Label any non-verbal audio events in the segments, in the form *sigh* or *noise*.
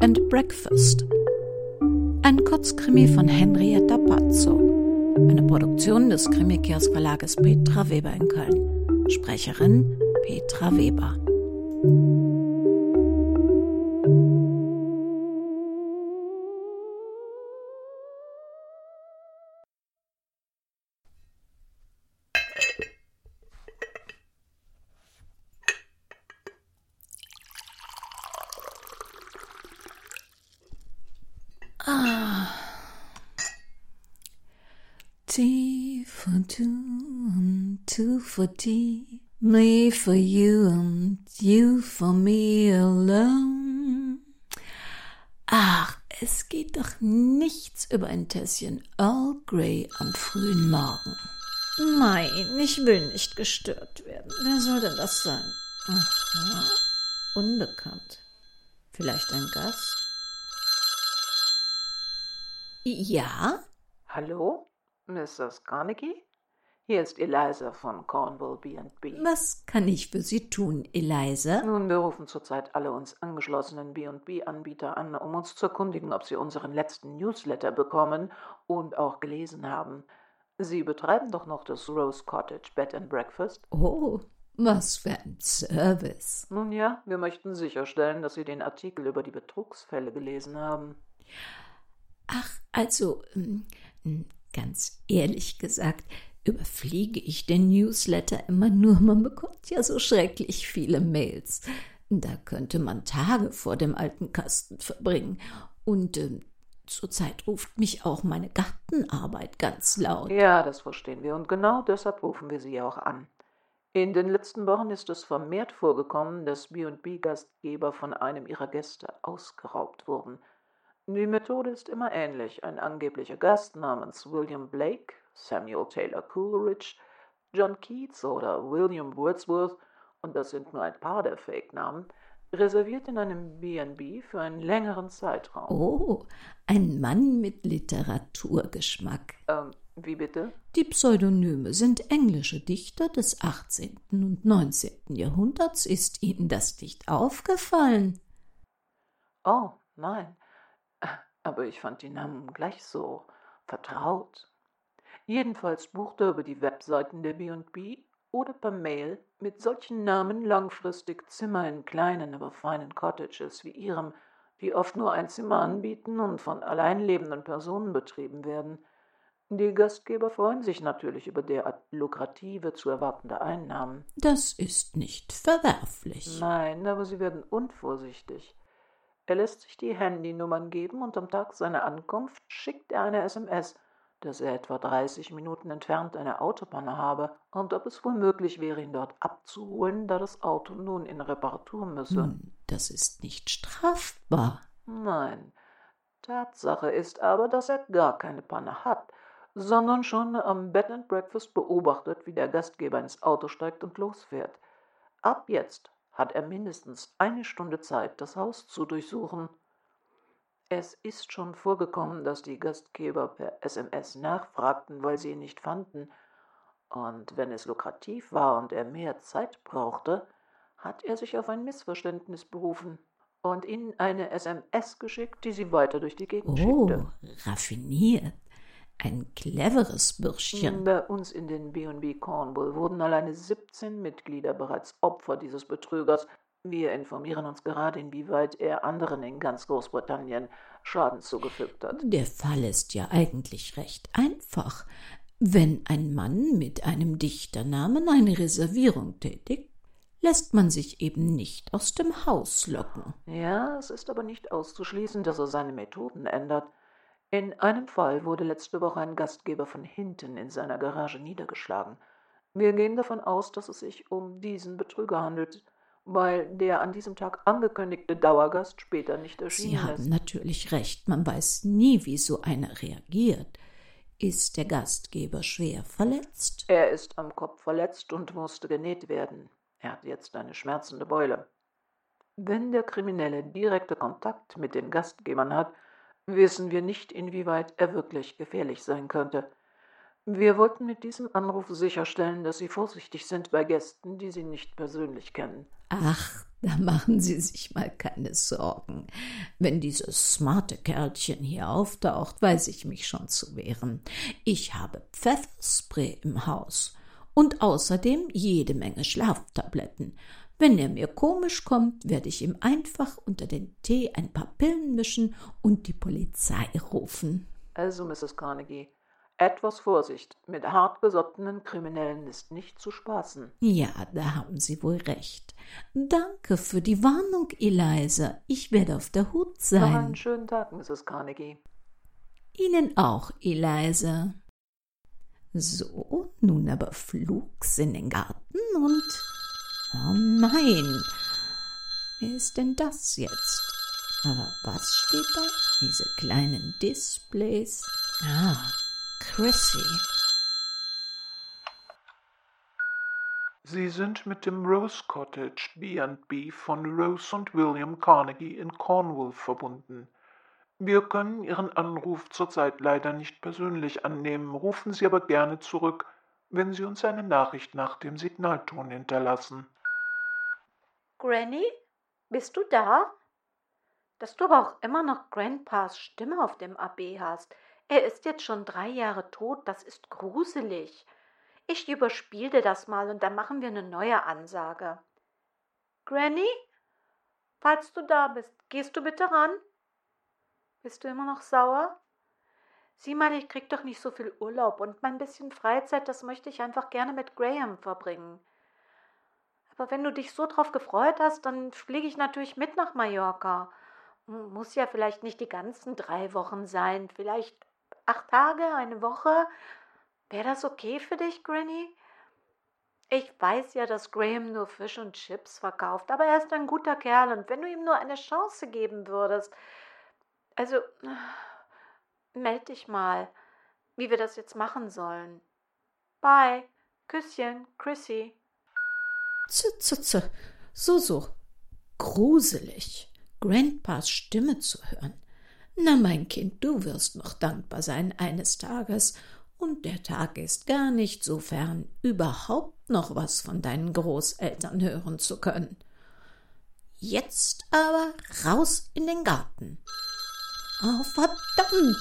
and Breakfast. Ein Kurzkrimi von Henrietta Pazzo. Eine Produktion des Krimikiosk-Verlages Petra Weber in Köln. Sprecherin Petra Weber. T for two and two for tea. Me for you and you for me alone. Ach, es geht doch nichts über ein Tässchen Earl Grey am frühen Morgen. Nein, ich will nicht gestört werden. Wer soll denn das sein? Aha. Unbekannt. Vielleicht ein Gast? Ja? Hallo, Mrs. Carnegie? Hier ist Eliza von Cornwall B&B. Was kann ich für Sie tun, Eliza? Nun, wir rufen zurzeit alle uns angeschlossenen B&B-Anbieter an, um uns zu erkundigen, ob Sie unseren letzten Newsletter bekommen und auch gelesen haben. Sie betreiben doch noch das Rose Cottage Bed and Breakfast? Oh, was für ein Service. Nun ja, wir möchten sicherstellen, dass Sie den Artikel über die Betrugsfälle gelesen haben. Ach, also, ähm, ganz ehrlich gesagt, überfliege ich den Newsletter immer nur. Man bekommt ja so schrecklich viele Mails. Da könnte man Tage vor dem alten Kasten verbringen. Und äh, zurzeit ruft mich auch meine Gartenarbeit ganz laut. Ja, das verstehen wir. Und genau deshalb rufen wir Sie auch an. In den letzten Wochen ist es vermehrt vorgekommen, dass B&B-Gastgeber von einem ihrer Gäste ausgeraubt wurden. Die Methode ist immer ähnlich. Ein angeblicher Gast namens William Blake Samuel Taylor Coleridge, John Keats oder William Wordsworth, und das sind nur ein paar der Fake-Namen, reserviert in einem B&B für einen längeren Zeitraum. Oh, ein Mann mit Literaturgeschmack. Ähm, wie bitte? Die Pseudonyme sind englische Dichter des 18. und 19. Jahrhunderts. Ist Ihnen das nicht aufgefallen? Oh, nein. Aber ich fand die Namen gleich so vertraut. Jedenfalls bucht er über die Webseiten der B&B oder per Mail mit solchen Namen langfristig Zimmer in kleinen, aber feinen Cottages wie ihrem, die oft nur ein Zimmer anbieten und von allein lebenden Personen betrieben werden. Die Gastgeber freuen sich natürlich über derart lukrative zu erwartende Einnahmen. Das ist nicht verwerflich. Nein, aber sie werden unvorsichtig. Er lässt sich die Handynummern geben und am Tag seiner Ankunft schickt er eine SMS – dass er etwa 30 Minuten entfernt eine Autopanne habe und ob es wohl möglich wäre, ihn dort abzuholen, da das Auto nun in Reparatur müsse. Nun, das ist nicht strafbar. Nein. Tatsache ist aber, dass er gar keine Panne hat, sondern schon am Bed and Breakfast beobachtet, wie der Gastgeber ins Auto steigt und losfährt. Ab jetzt hat er mindestens eine Stunde Zeit, das Haus zu durchsuchen. Es ist schon vorgekommen, dass die Gastgeber per SMS nachfragten, weil sie ihn nicht fanden, und wenn es lukrativ war und er mehr Zeit brauchte, hat er sich auf ein Missverständnis berufen und ihnen eine SMS geschickt, die sie weiter durch die Gegend oh, schickte. raffiniert. Ein cleveres Bürschchen. Bei uns in den B&B Cornwall wurden alleine 17 Mitglieder bereits Opfer dieses Betrügers, wir informieren uns gerade, inwieweit er anderen in ganz Großbritannien Schaden zugefügt hat. Der Fall ist ja eigentlich recht einfach. Wenn ein Mann mit einem Dichternamen eine Reservierung tätigt, lässt man sich eben nicht aus dem Haus locken. Ja, es ist aber nicht auszuschließen, dass er seine Methoden ändert. In einem Fall wurde letzte Woche ein Gastgeber von hinten in seiner Garage niedergeschlagen. Wir gehen davon aus, dass es sich um diesen Betrüger handelt weil der an diesem Tag angekündigte Dauergast später nicht erschienen ist. Sie haben natürlich recht, man weiß nie, wie so einer reagiert. Ist der Gastgeber schwer verletzt? Er ist am Kopf verletzt und musste genäht werden. Er hat jetzt eine schmerzende Beule. Wenn der Kriminelle direkte Kontakt mit den Gastgebern hat, wissen wir nicht, inwieweit er wirklich gefährlich sein könnte. Wir wollten mit diesem Anruf sicherstellen, dass Sie vorsichtig sind bei Gästen, die Sie nicht persönlich kennen. Ach, Da machen Sie sich mal keine Sorgen. Wenn dieses smarte Kerlchen hier auftaucht, weiß ich mich schon zu wehren. Ich habe Pfefferspray im Haus und außerdem jede Menge Schlaftabletten. Wenn er mir komisch kommt, werde ich ihm einfach unter den Tee ein paar Pillen mischen und die Polizei rufen. Also, Mrs. Carnegie, etwas Vorsicht. Mit hartgesottenen Kriminellen ist nicht zu spaßen. Ja, da haben Sie wohl recht. Danke für die Warnung, Eliza. Ich werde auf der Hut sein. Noch einen schönen Tag, Mrs. Carnegie. Ihnen auch, Eliza. So, nun aber flugs in den Garten und. Oh nein! Wer ist denn das jetzt? Aber was steht da? Diese kleinen Displays. Ah, Chrissy. Sie sind mit dem Rose Cottage B&B von Rose und William Carnegie in Cornwall verbunden. Wir können Ihren Anruf zurzeit leider nicht persönlich annehmen, rufen Sie aber gerne zurück, wenn Sie uns eine Nachricht nach dem Signalton hinterlassen. Granny, bist du da? Dass du aber auch immer noch Grandpas Stimme auf dem AB hast. Er ist jetzt schon drei Jahre tot, das ist gruselig. Ich überspiel dir das mal und dann machen wir eine neue Ansage. Granny? Falls du da bist, gehst du bitte ran? Bist du immer noch sauer? Sieh mal, ich krieg doch nicht so viel Urlaub und mein bisschen Freizeit, das möchte ich einfach gerne mit Graham verbringen. Aber wenn du dich so drauf gefreut hast, dann fliege ich natürlich mit nach Mallorca. Muss ja vielleicht nicht die ganzen drei Wochen sein, vielleicht acht Tage, eine Woche. Wäre das okay für dich, Granny? Ich weiß ja, dass Graham nur Fisch und Chips verkauft, aber er ist ein guter Kerl und wenn du ihm nur eine Chance geben würdest. Also, meld dich mal, wie wir das jetzt machen sollen. Bye. Küsschen, Chrissy. Z, z, z. So, so. Gruselig. Grandpas Stimme zu hören. Na, mein Kind, du wirst noch dankbar sein eines Tages, und der Tag ist gar nicht so fern, überhaupt noch was von deinen Großeltern hören zu können. Jetzt aber raus in den Garten. Oh, verdammt!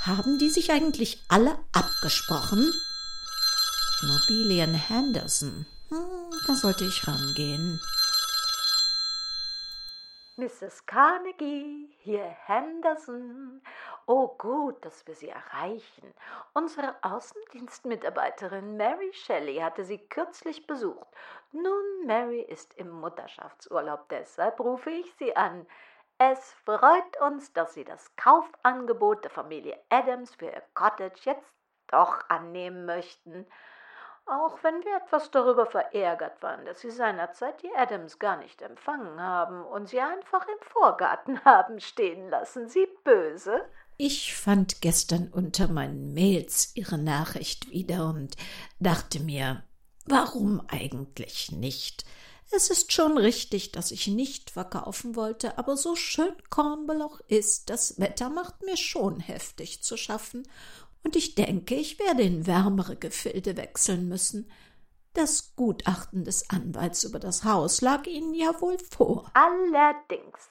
Haben die sich eigentlich alle abgesprochen? Immobilien Henderson. Hm, da sollte ich rangehen. Mrs. Carnegie, hier Henderson. Oh, gut, dass wir Sie erreichen. Unsere Außendienstmitarbeiterin Mary Shelley hatte Sie kürzlich besucht. Nun, Mary ist im Mutterschaftsurlaub, deshalb rufe ich Sie an. Es freut uns, dass Sie das Kaufangebot der Familie Adams für Ihr Cottage jetzt doch annehmen möchten auch wenn wir etwas darüber verärgert waren, dass sie seinerzeit die Adams gar nicht empfangen haben und sie einfach im Vorgarten *laughs* haben stehen lassen. Sie böse? Ich fand gestern unter meinen Mails ihre Nachricht wieder und dachte mir, warum eigentlich nicht? Es ist schon richtig, dass ich nicht verkaufen wollte, aber so schön Cornwall auch ist, das Wetter macht mir schon heftig zu schaffen, und ich denke, ich werde in wärmere Gefilde wechseln müssen. Das Gutachten des Anwalts über das Haus lag Ihnen ja wohl vor. Allerdings.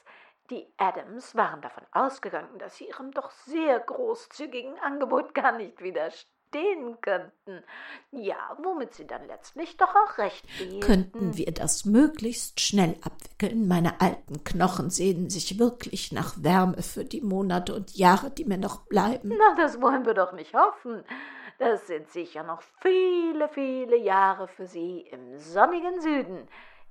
Die Adams waren davon ausgegangen, dass sie ihrem doch sehr großzügigen Angebot gar nicht widerstehen stehen könnten. Ja, womit sie dann letztlich doch auch recht behielten. Könnten wir das möglichst schnell abwickeln? Meine alten Knochen sehnen sich wirklich nach Wärme für die Monate und Jahre, die mir noch bleiben. Na, das wollen wir doch nicht hoffen. Das sind sicher noch viele, viele Jahre für Sie im sonnigen Süden.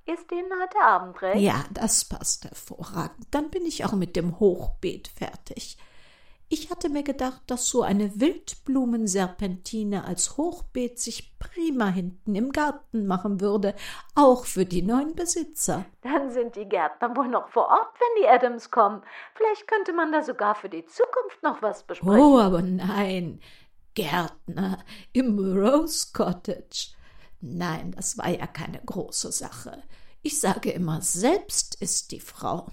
Ist Ihnen heute Abend recht? Ja, das passt hervorragend. Dann bin ich auch mit dem Hochbeet fertig. Ich hatte mir gedacht, dass so eine Wildblumenserpentine als Hochbeet sich prima hinten im Garten machen würde, auch für die neuen Besitzer. Dann sind die Gärtner wohl noch vor Ort, wenn die Adams kommen. Vielleicht könnte man da sogar für die Zukunft noch was besprechen. Oh, aber nein. Gärtner im Rose Cottage. Nein, das war ja keine große Sache. Ich sage immer, selbst ist die Frau.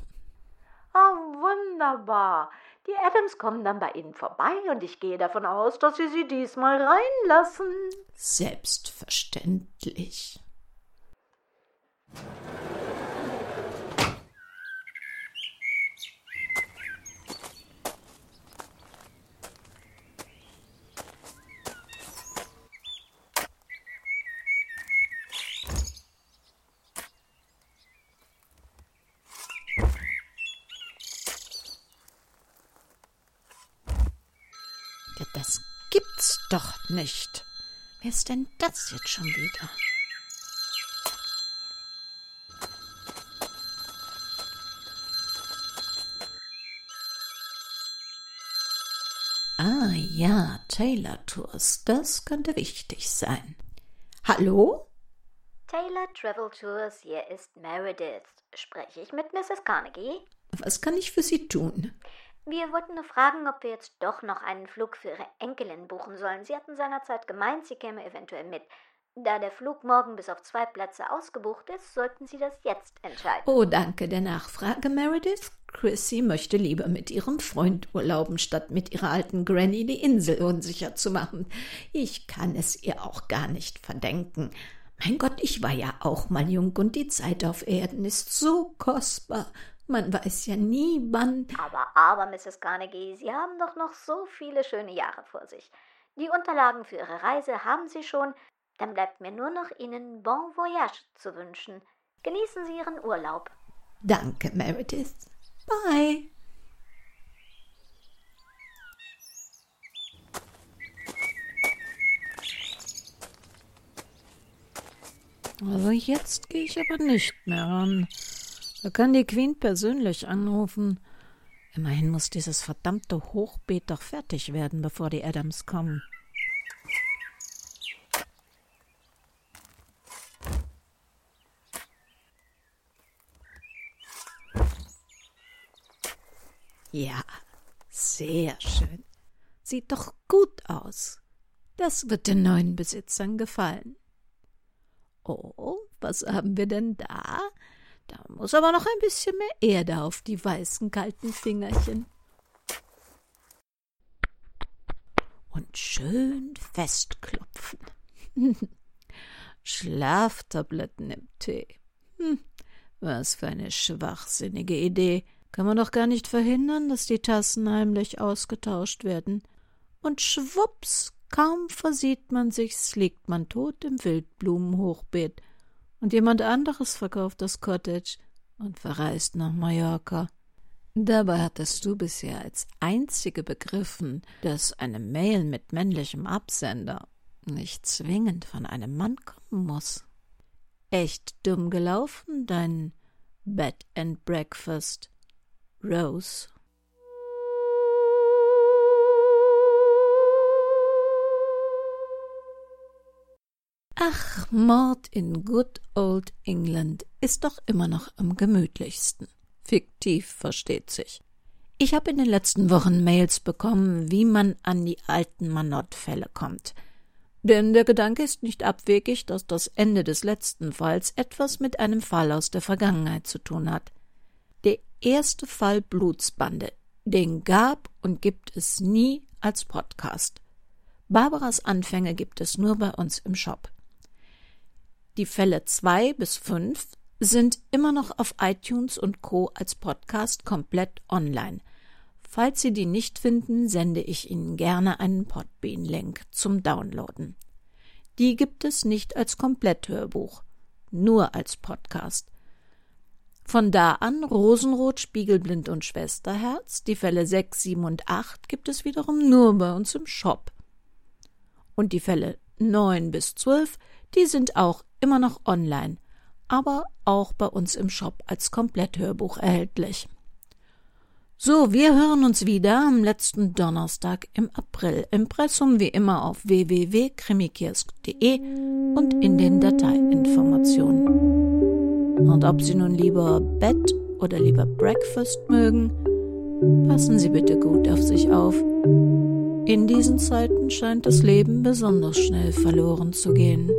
Ah, wunderbar. Die Adams kommen dann bei Ihnen vorbei und ich gehe davon aus, dass Sie sie diesmal reinlassen. Selbstverständlich. Gibt's doch nicht. Wer ist denn das jetzt schon wieder? Ah ja, Taylor Tours, das könnte wichtig sein. Hallo? Taylor Travel Tours, hier ist Meredith. Spreche ich mit Mrs. Carnegie? Was kann ich für Sie tun? Wir wollten nur fragen, ob wir jetzt doch noch einen Flug für Ihre Enkelin buchen sollen. Sie hatten seinerzeit gemeint, sie käme eventuell mit. Da der Flug morgen bis auf zwei Plätze ausgebucht ist, sollten Sie das jetzt entscheiden. Oh, danke der Nachfrage, Meredith. Chrissy möchte lieber mit ihrem Freund urlauben, statt mit ihrer alten Granny die Insel unsicher zu machen. Ich kann es ihr auch gar nicht verdenken. Mein Gott, ich war ja auch mal jung und die Zeit auf Erden ist so kostbar. Man weiß ja nie, wann. Aber, aber, Mrs. Carnegie, Sie haben doch noch so viele schöne Jahre vor sich. Die Unterlagen für Ihre Reise haben Sie schon. Dann bleibt mir nur noch Ihnen Bon Voyage zu wünschen. Genießen Sie Ihren Urlaub. Danke, Meredith. Bye. Also jetzt gehe ich aber nicht mehr ran. Da kann die Queen persönlich anrufen. Immerhin muss dieses verdammte Hochbeet doch fertig werden, bevor die Adams kommen. Ja, sehr schön. Sieht doch gut aus. Das wird den neuen Besitzern gefallen. Oh, was haben wir denn da? Da muss aber noch ein bisschen mehr Erde auf die weißen kalten Fingerchen. Und schön festklopfen. *laughs* Schlaftabletten im Tee. Hm, was für eine schwachsinnige Idee. Kann man doch gar nicht verhindern, dass die Tassen heimlich ausgetauscht werden. Und schwupps, kaum versieht man sich's, liegt man tot im Wildblumenhochbeet. Und jemand anderes verkauft das Cottage und verreist nach Mallorca. Dabei hattest du bisher als einzige begriffen, dass eine Mail mit männlichem Absender nicht zwingend von einem Mann kommen muss. Echt dumm gelaufen, dein Bed and Breakfast. Rose. Ach, Mord in Good Old England ist doch immer noch am gemütlichsten. Fiktiv, versteht sich. Ich habe in den letzten Wochen Mails bekommen, wie man an die alten Manott-Fälle kommt. Denn der Gedanke ist nicht abwegig, dass das Ende des letzten Falls etwas mit einem Fall aus der Vergangenheit zu tun hat erste Fall Blutsbande. Den gab und gibt es nie als Podcast. Barbaras Anfänge gibt es nur bei uns im Shop. Die Fälle zwei bis fünf sind immer noch auf iTunes und Co. als Podcast komplett online. Falls Sie die nicht finden, sende ich Ihnen gerne einen Podbean-Link zum Downloaden. Die gibt es nicht als Kompletthörbuch, nur als Podcast. Von da an Rosenrot, Spiegelblind und Schwesterherz. Die Fälle 6, 7 und 8 gibt es wiederum nur bei uns im Shop. Und die Fälle 9 bis 12, die sind auch immer noch online, aber auch bei uns im Shop als Kompletthörbuch erhältlich. So, wir hören uns wieder am letzten Donnerstag im April. Impressum wie immer auf www.krimikiosk.de und in den Dateiinformationen. Und ob Sie nun lieber Bett oder lieber Breakfast mögen, passen Sie bitte gut auf sich auf. In diesen Zeiten scheint das Leben besonders schnell verloren zu gehen.